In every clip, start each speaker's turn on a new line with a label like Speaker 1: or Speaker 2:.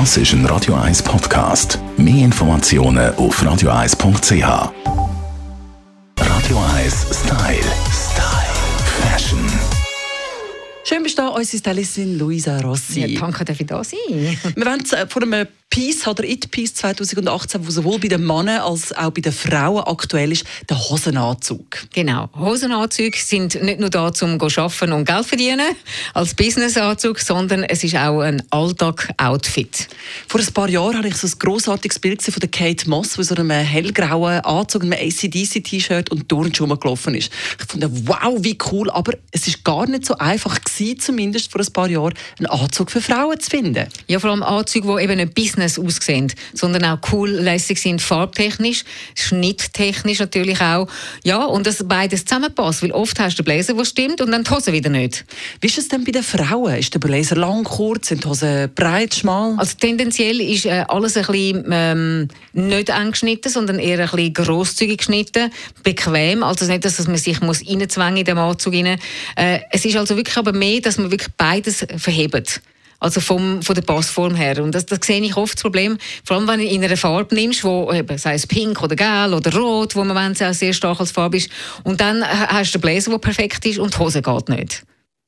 Speaker 1: Das ist ein Radio 1 Podcast. Mehr Informationen auf radio1.ch. Radio 1 Style. Style. Fashion.
Speaker 2: Schön bist du da, unsere Stylistin Luisa Rossi.
Speaker 3: Ja, danke, darf ich da sein?
Speaker 2: Wir wollen von einem Peace oder It Peace 2018, wo sowohl bei den Männern als auch bei den Frauen aktuell ist, der Hosenanzug.
Speaker 3: Genau. Hosenanzüge sind nicht nur da, um zu arbeiten und Geld verdienen, als Businessanzug, sondern es ist auch ein Alltag-Outfit.
Speaker 2: Vor ein paar Jahren hatte ich so ein grossartiges Bild von der Kate Moss, die so einem hellgrauen Anzug, einem ACDC-T-Shirt und Turnschuhen gelaufen ist. Ich fand, wow, wie cool, aber es ist gar nicht so einfach gewesen, zumindest vor ein paar Jahren, einen Anzug für Frauen zu finden.
Speaker 3: Ja, vor allem Anzüge, die eben nicht Business Business aussehen, sondern auch cool, lässig sind, farbtechnisch, schnitttechnisch natürlich auch. Ja, und dass beides zusammenpasst, weil oft hast du den Blazer, der stimmt, und dann die Hose wieder nicht.
Speaker 2: Wie ist es denn bei den Frauen? Ist der Blazer lang, kurz, sind die Hosen breit, schmal?
Speaker 3: Also tendenziell ist äh, alles ein bisschen ähm, nicht eng geschnitten, sondern eher ein bisschen grosszügig geschnitten, bequem, also nicht, dass man sich muss reinzwängen in den Anzug rein. Äh, es ist also wirklich aber mehr, dass man wirklich beides verhebt. Also vom, von der Passform her. Und das, das sehe ich oft das Problem, vor allem wenn du in einer Farbe nimmst, wo eben, sei es pink oder gelb oder rot, wo man auch sehr stark als Farbe ist, und dann hast du den Blazer, der perfekt ist und die Hose geht nicht.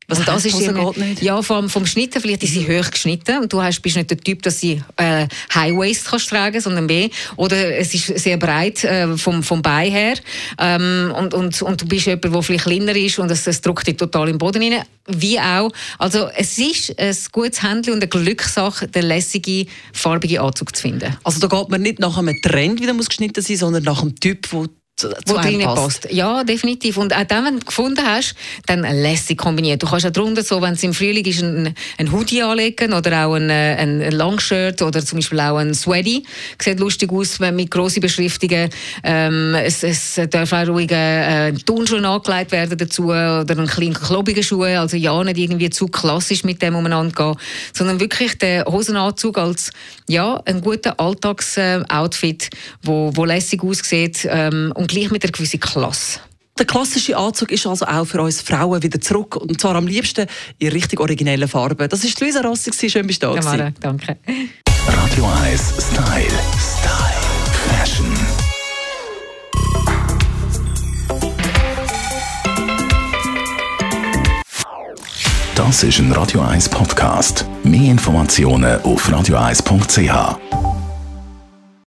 Speaker 2: Was das ist nicht?
Speaker 3: Ja, vom, vom Schnitten, vielleicht ist sie hoch geschnitten und du hast, bist nicht der Typ, dass sie äh, High Waist kannst tragen, sondern mehr. Oder es ist sehr breit äh, vom, vom Bein her ähm, und, und, und du bist jemand, der vielleicht kleiner ist und es, es drückt dich total im Boden rein. Wie auch. Also es ist ein gutes Handy und eine Glückssache, den lässigen, farbigen Anzug zu finden.
Speaker 2: Also da geht man nicht nach einem Trend, wie der muss geschnitten sein, sondern nach einem Typ, der zu,
Speaker 3: wo drin passt. Ja, definitiv. Und auch dann, wenn du gefunden hast, dann lässig kombiniert. Du kannst auch drunter so, wenn es im Frühling ist, ein, ein Hoodie anlegen oder auch ein, ein Longshirt oder zum Beispiel auch ein Sweaty. Sieht lustig aus mit grossen Beschriftungen. Ähm, es, es darf auch ruhig äh, ein Turnschuh angelegt werden dazu oder ein kleiner klobiger Schuh. Also ja, nicht irgendwie zu klassisch mit dem umeinander gehen, sondern wirklich der Hosenanzug als ja, ein guter Alltagsoutfit, wo, wo lässig aussieht ähm, und gleich mit einer gewissen Klasse.
Speaker 2: Der klassische Anzug ist also auch für uns Frauen wieder zurück und zwar am liebsten in richtig originellen Farben. Das ist Luisa Rossi, schön bist du da.
Speaker 3: Ja, danke.
Speaker 1: Radio 1 Style. Style. Fashion. Das ist ein Radio 1 Podcast. Mehr Informationen auf radio1.ch.